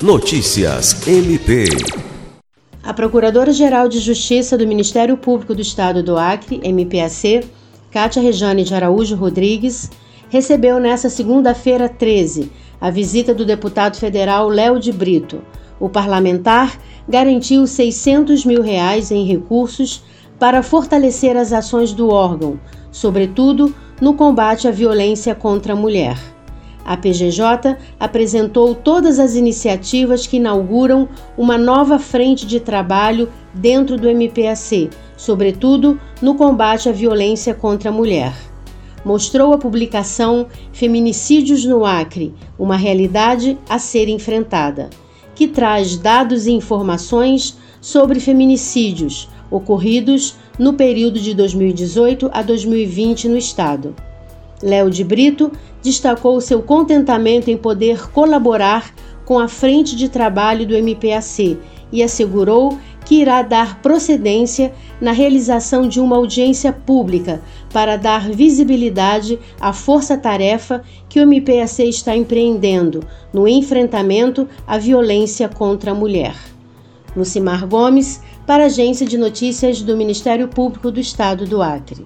Notícias MP. A Procuradora-Geral de Justiça do Ministério Público do Estado do Acre, MPAC, Cátia Rejane de Araújo Rodrigues, recebeu nesta segunda-feira 13 a visita do deputado federal Léo de Brito. O parlamentar garantiu 600 mil reais em recursos para fortalecer as ações do órgão, sobretudo no combate à violência contra a mulher. A PGJ apresentou todas as iniciativas que inauguram uma nova frente de trabalho dentro do MPAC, sobretudo no combate à violência contra a mulher. Mostrou a publicação Feminicídios no Acre, uma realidade a ser enfrentada, que traz dados e informações sobre feminicídios ocorridos no período de 2018 a 2020 no estado. Léo de Brito destacou seu contentamento em poder colaborar com a frente de trabalho do MPAC e assegurou que irá dar procedência na realização de uma audiência pública para dar visibilidade à força-tarefa que o MPAC está empreendendo no enfrentamento à violência contra a mulher. Lucimar Gomes, para a Agência de Notícias do Ministério Público do Estado do Acre.